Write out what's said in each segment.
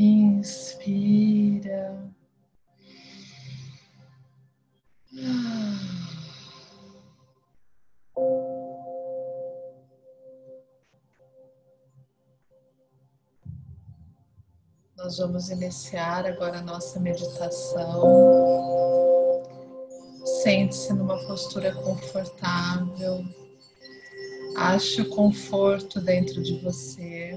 Inspira. Nós vamos iniciar agora a nossa meditação. Sente-se numa postura confortável. Ache o conforto dentro de você.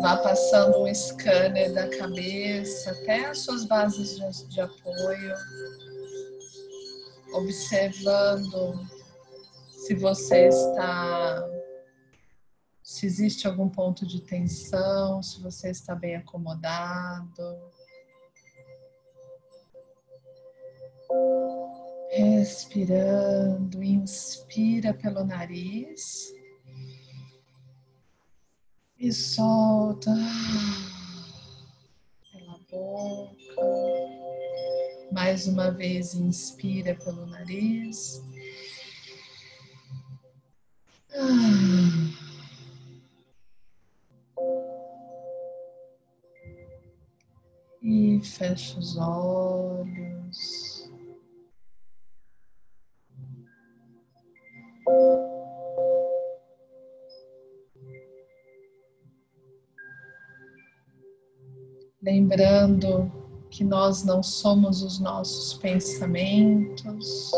Vá passando um scanner da cabeça até as suas bases de, de apoio, observando se você está se existe algum ponto de tensão, se você está bem acomodado. Respirando, inspira pelo nariz e solta pela boca. Mais uma vez, inspira pelo nariz. E fecha os olhos. Lembrando que nós não somos os nossos pensamentos.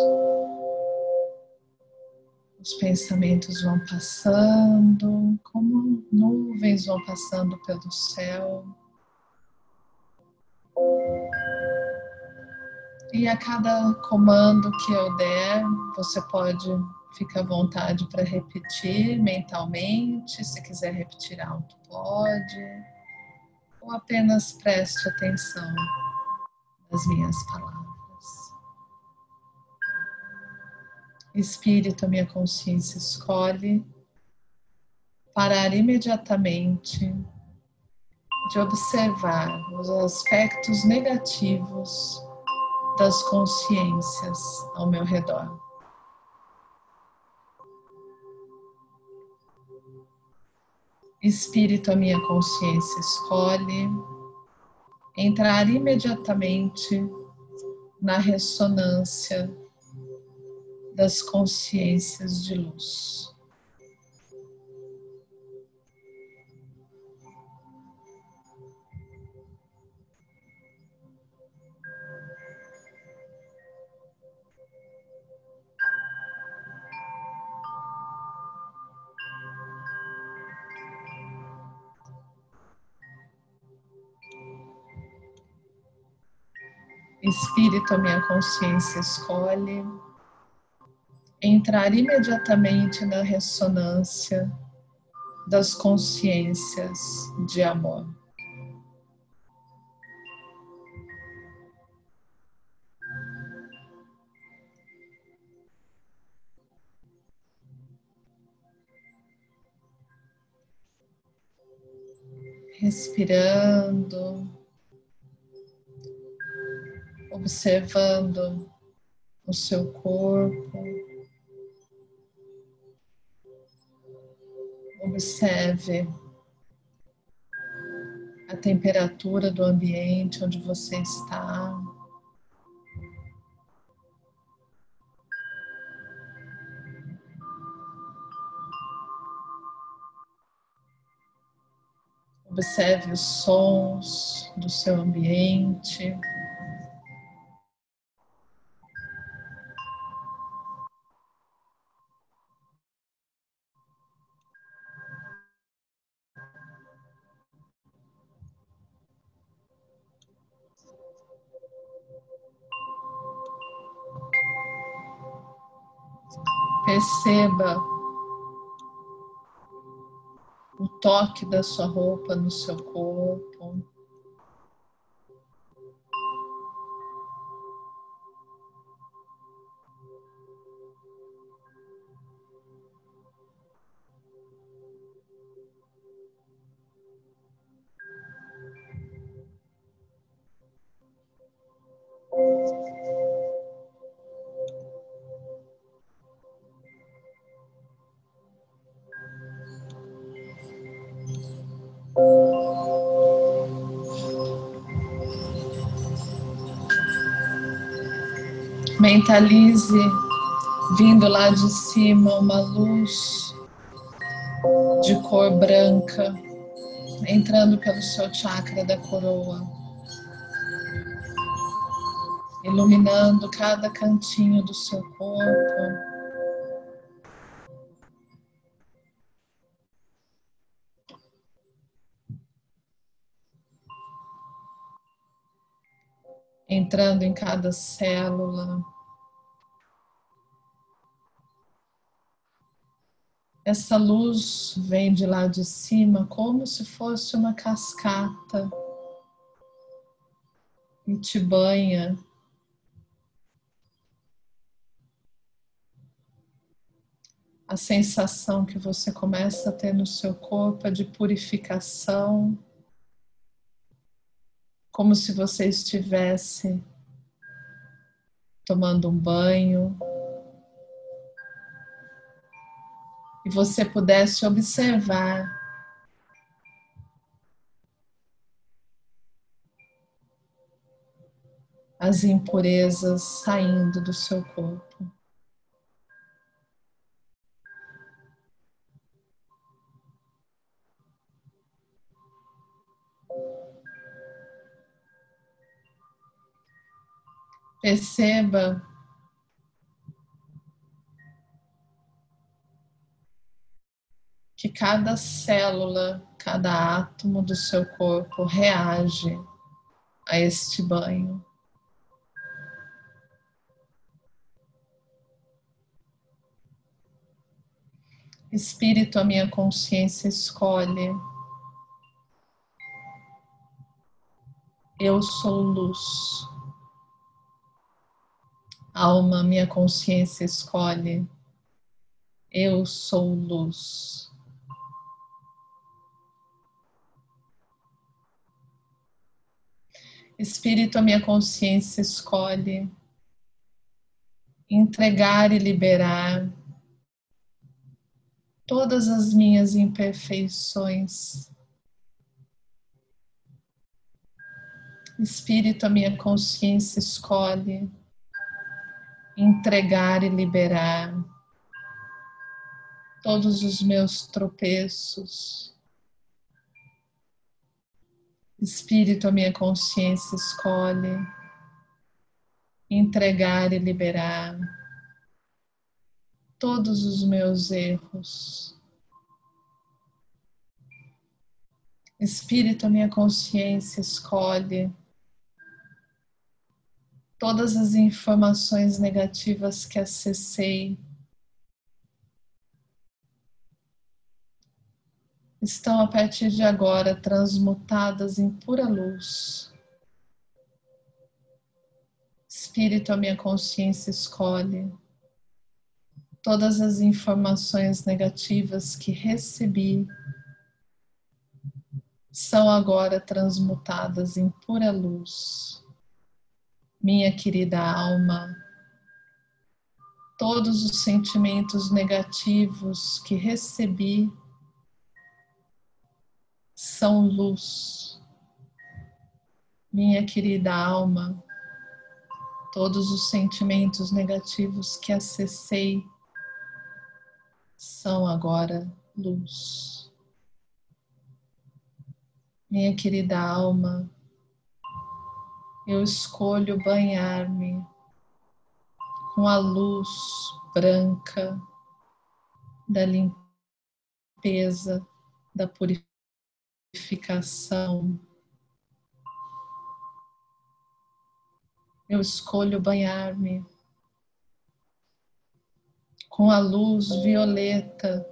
Os pensamentos vão passando, como nuvens vão passando pelo céu. E a cada comando que eu der, você pode ficar à vontade para repetir mentalmente. Se quiser repetir alto, pode. Ou apenas preste atenção nas minhas palavras. Espírito, minha consciência escolhe parar imediatamente de observar os aspectos negativos das consciências ao meu redor. Espírito, a minha consciência escolhe entrar imediatamente na ressonância das consciências de luz. Espírito, a minha consciência escolhe entrar imediatamente na ressonância das consciências de amor. Respirando observando o seu corpo. Observe a temperatura do ambiente onde você está. Observe os sons do seu ambiente. O toque da sua roupa no seu corpo. Mentalize vindo lá de cima uma luz de cor branca entrando pelo seu chakra da coroa, iluminando cada cantinho do seu corpo. Entrando em cada célula. Essa luz vem de lá de cima como se fosse uma cascata e te banha. A sensação que você começa a ter no seu corpo é de purificação, como se você estivesse tomando um banho. E você pudesse observar as impurezas saindo do seu corpo. Perceba que cada célula, cada átomo do seu corpo reage a este banho. Espírito, a minha consciência escolhe. Eu sou luz. Alma, minha consciência escolhe. Eu sou luz. Espírito, a minha consciência escolhe entregar e liberar todas as minhas imperfeições. Espírito, a minha consciência escolhe entregar e liberar todos os meus tropeços, Espírito, a minha consciência escolhe entregar e liberar todos os meus erros. Espírito, a minha consciência escolhe todas as informações negativas que acessei estão a partir de agora transmutadas em pura luz. Espírito, a minha consciência escolhe todas as informações negativas que recebi são agora transmutadas em pura luz. Minha querida alma, todos os sentimentos negativos que recebi são luz. Minha querida alma, todos os sentimentos negativos que acessei são agora luz. Minha querida alma, eu escolho banhar-me com a luz branca da limpeza, da purificação purificação. Eu escolho banhar-me com a luz violeta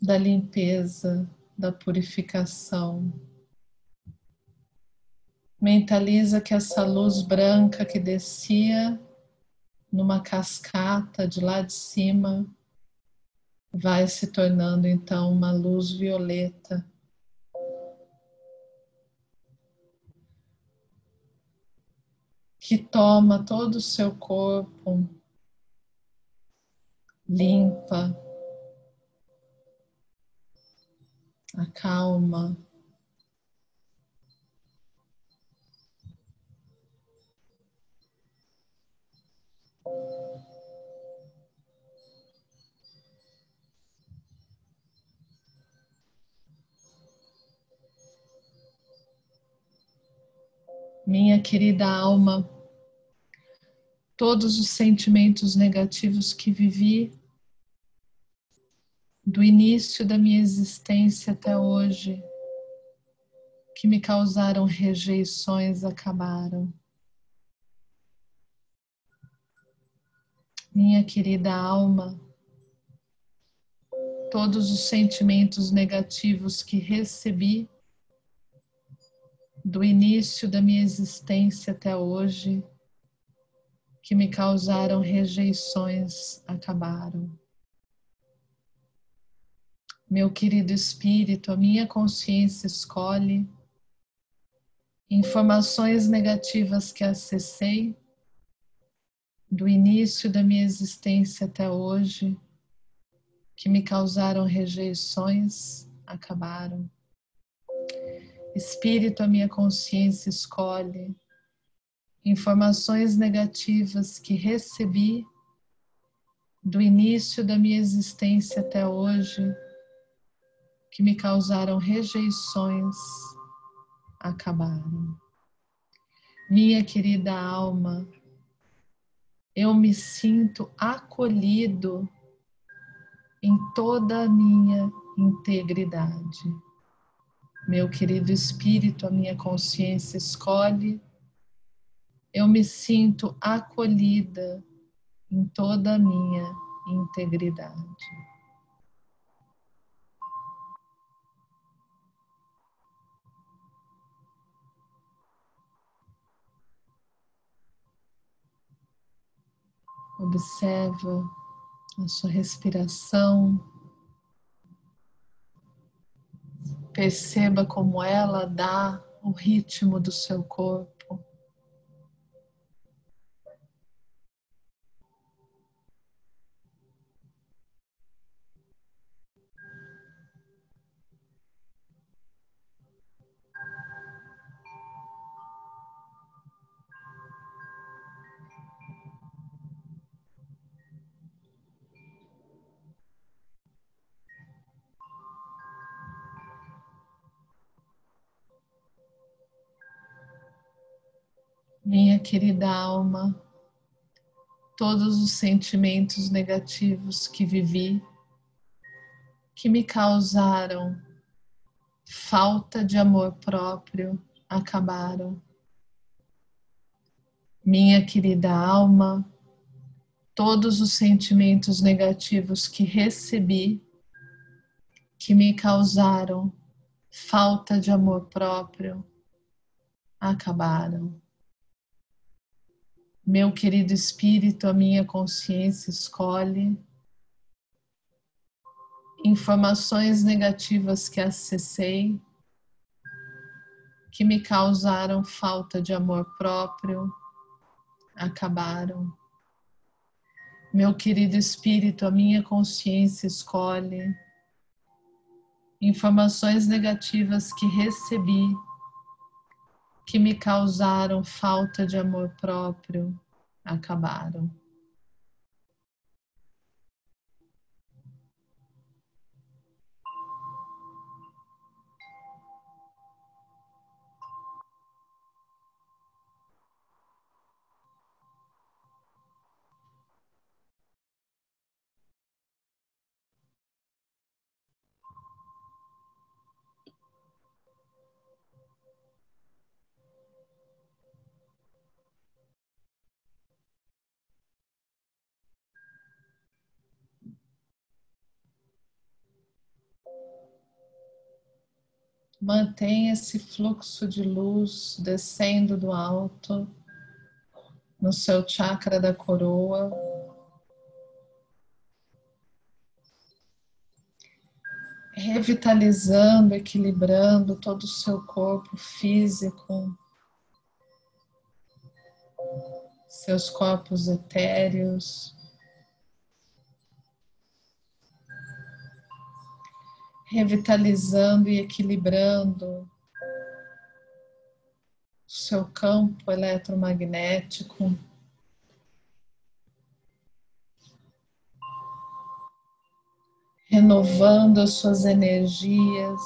da limpeza, da purificação. Mentaliza que essa luz branca que descia numa cascata de lá de cima vai se tornando então uma luz violeta. Que toma todo o seu corpo, limpa, acalma, Minha querida alma, todos os sentimentos negativos que vivi do início da minha existência até hoje, que me causaram rejeições, acabaram. Minha querida alma, todos os sentimentos negativos que recebi do início da minha existência até hoje, que me causaram rejeições, acabaram. Meu querido espírito, a minha consciência escolhe informações negativas que acessei do início da minha existência até hoje, que me causaram rejeições, acabaram. Espírito, a minha consciência escolhe informações negativas que recebi do início da minha existência até hoje, que me causaram rejeições, acabaram. Minha querida alma, eu me sinto acolhido em toda a minha integridade. Meu querido espírito, a minha consciência escolhe, eu me sinto acolhida em toda a minha integridade. Observa a sua respiração. Perceba como ela dá o ritmo do seu corpo. Minha querida alma, todos os sentimentos negativos que vivi, que me causaram falta de amor próprio, acabaram. Minha querida alma, todos os sentimentos negativos que recebi, que me causaram falta de amor próprio, acabaram. Meu querido espírito, a minha consciência escolhe informações negativas que acessei, que me causaram falta de amor próprio, acabaram. Meu querido espírito, a minha consciência escolhe informações negativas que recebi que me causaram falta de amor próprio acabaram. Mantenha esse fluxo de luz descendo do alto no seu chakra da coroa. Revitalizando, equilibrando todo o seu corpo físico, seus corpos etéreos. Revitalizando e equilibrando o seu campo eletromagnético. Renovando as suas energias.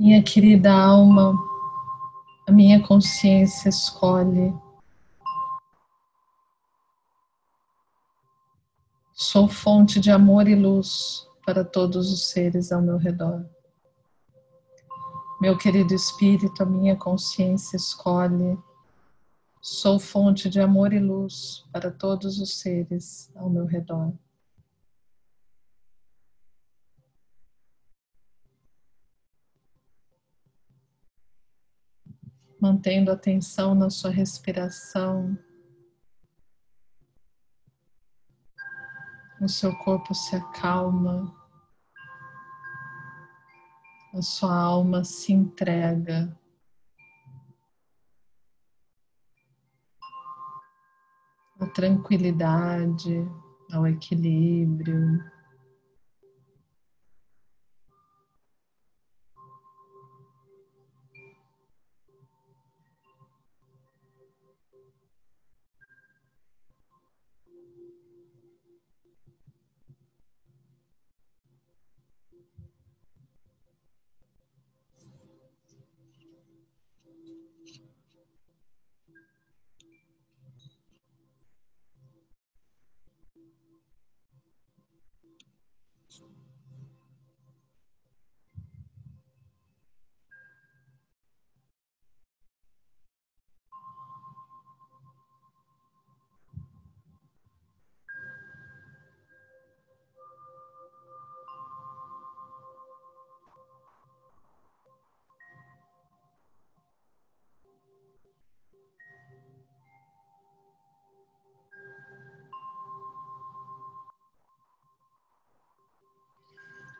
Minha querida alma, a minha consciência escolhe. Sou fonte de amor e luz para todos os seres ao meu redor. Meu querido Espírito, a minha consciência escolhe. Sou fonte de amor e luz para todos os seres ao meu redor. Mantendo atenção na sua respiração. O seu corpo se acalma, a sua alma se entrega. A tranquilidade, ao equilíbrio.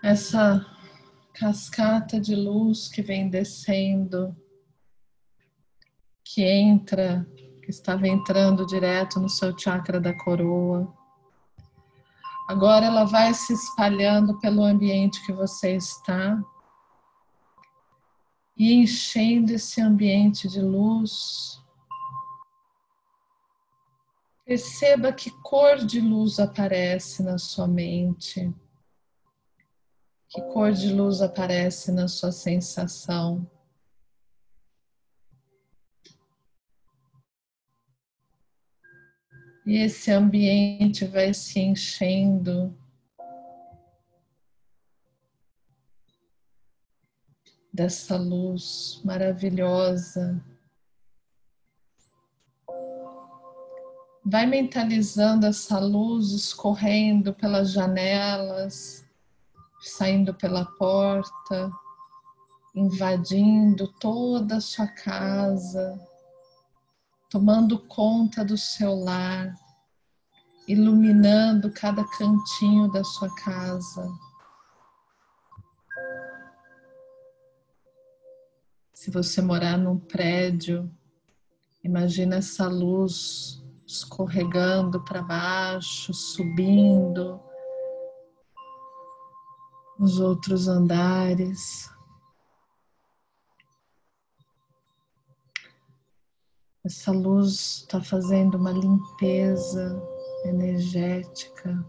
Essa cascata de luz que vem descendo, que entra, que estava entrando direto no seu chakra da coroa. Agora ela vai se espalhando pelo ambiente que você está e enchendo esse ambiente de luz. Perceba que cor de luz aparece na sua mente. Que cor de luz aparece na sua sensação? E esse ambiente vai se enchendo dessa luz maravilhosa. Vai mentalizando essa luz escorrendo pelas janelas, saindo pela porta, invadindo toda a sua casa, tomando conta do seu lar, iluminando cada cantinho da sua casa. Se você morar num prédio, imagina essa luz escorregando para baixo, subindo os outros andares. Essa luz está fazendo uma limpeza energética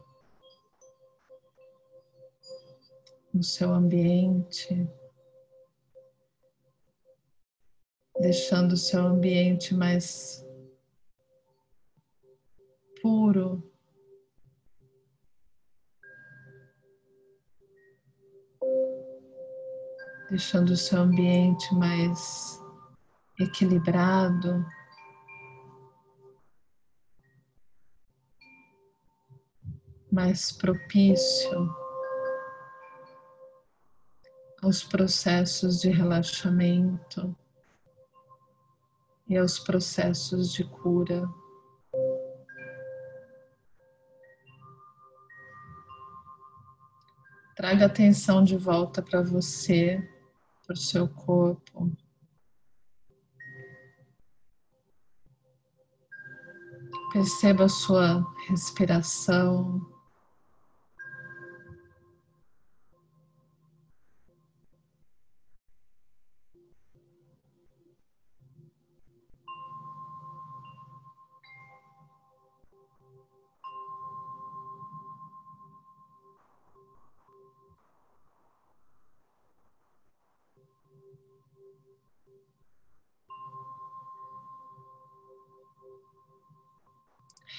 no seu ambiente, deixando o seu ambiente mais puro, deixando o seu ambiente mais equilibrado. Mais propício aos processos de relaxamento e aos processos de cura. Traga atenção de volta para você o seu corpo. Perceba sua respiração.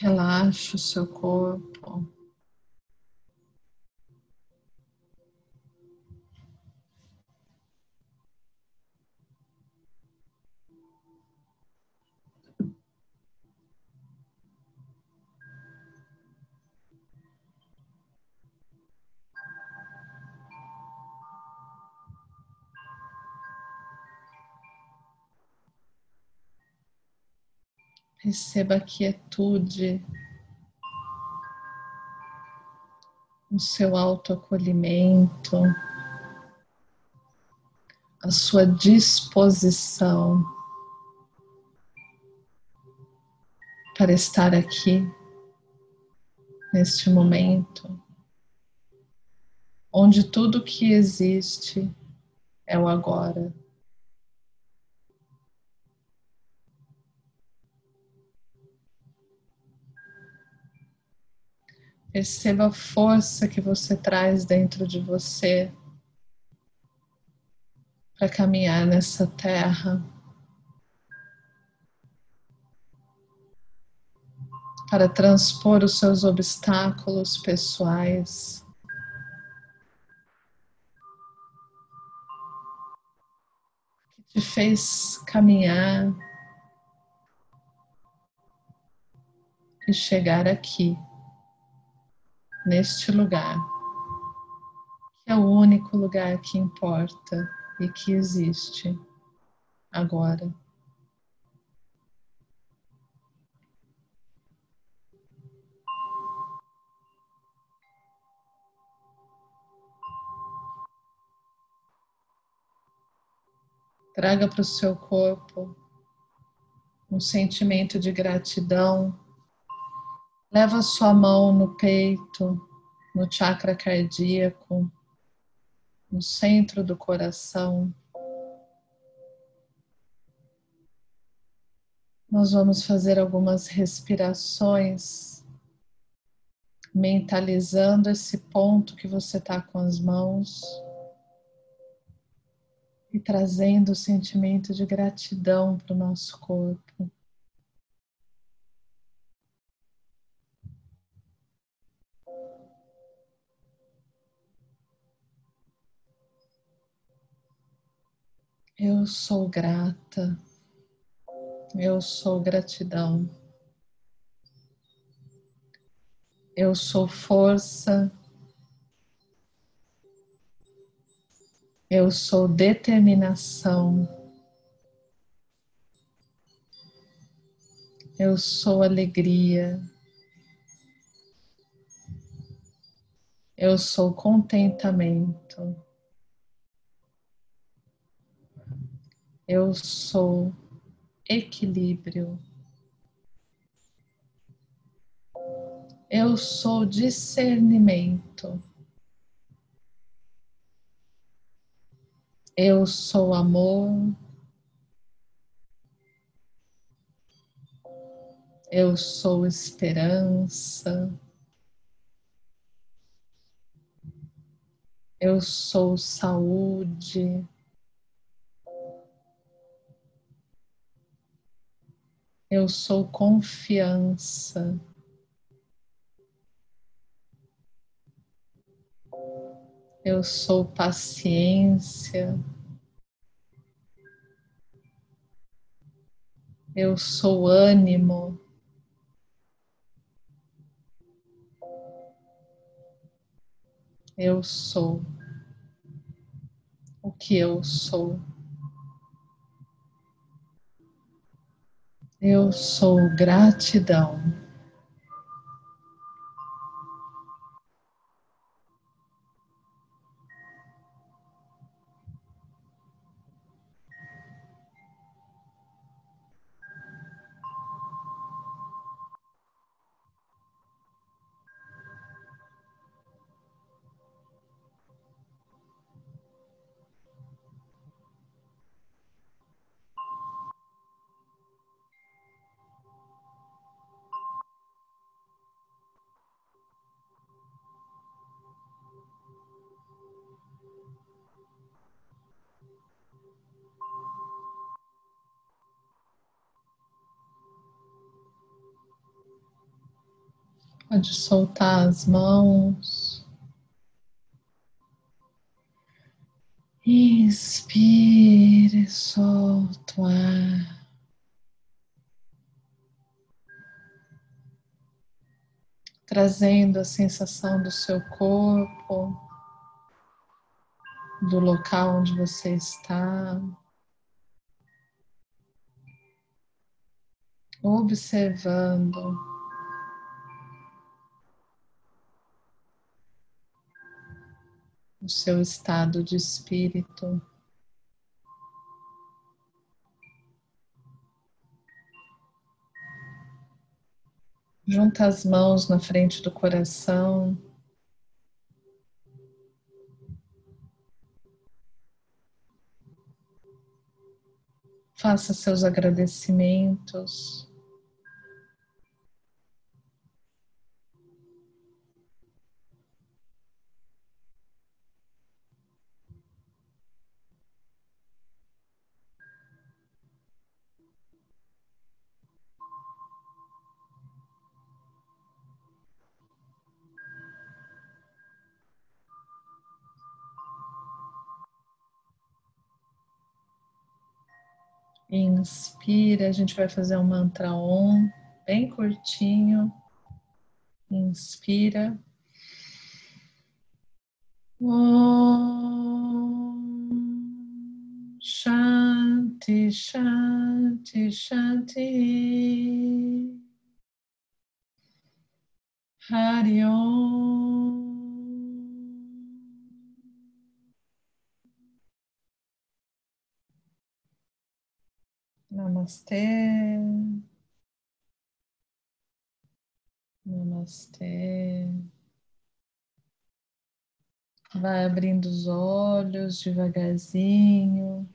Relaxa o seu corpo. Receba a quietude, o seu autoacolhimento, a sua disposição para estar aqui, neste momento, onde tudo que existe é o agora. Perceba a força que você traz dentro de você para caminhar nessa terra, para transpor os seus obstáculos pessoais. Que te fez caminhar e chegar aqui neste lugar, que é o único lugar que importa e que existe agora. Traga para o seu corpo um sentimento de gratidão Leva sua mão no peito, no chakra cardíaco, no centro do coração. Nós vamos fazer algumas respirações, mentalizando esse ponto que você está com as mãos e trazendo o sentimento de gratidão para o nosso corpo. Eu sou grata, eu sou gratidão, eu sou força, eu sou determinação, eu sou alegria, eu sou contentamento. Eu sou equilíbrio. Eu sou discernimento. Eu sou amor. Eu sou esperança. Eu sou saúde. Eu sou confiança. Eu sou paciência. Eu sou ânimo. Eu sou o que eu sou. Eu sou gratidão. Pode soltar as mãos. Inspire, solta o ar. Trazendo a sensação do seu corpo, do local onde você está. Observando o seu estado de espírito. Junta as mãos na frente do coração. Faça seus agradecimentos. Inspira, a gente vai fazer um mantra OM, bem curtinho. Inspira. Om Shanti Shanti Shanti Hari Om Namastê. Namastê. Vai abrindo os olhos devagarzinho.